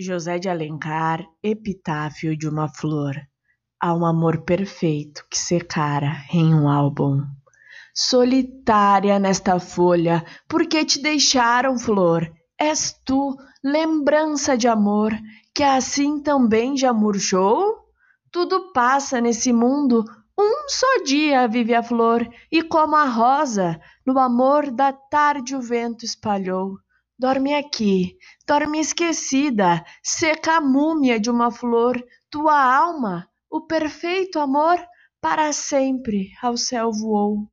José de Alencar, epitáfio de uma flor. Há um amor perfeito que secara em um álbum. Solitária nesta folha, porque te deixaram flor? És tu, lembrança de amor, que assim também já murchou? Tudo passa nesse mundo, um só dia vive a flor, e como a rosa, no amor da tarde o vento espalhou. Dorme aqui, dorme esquecida, seca a múmia de uma flor, tua alma, o perfeito amor, para sempre ao céu voou.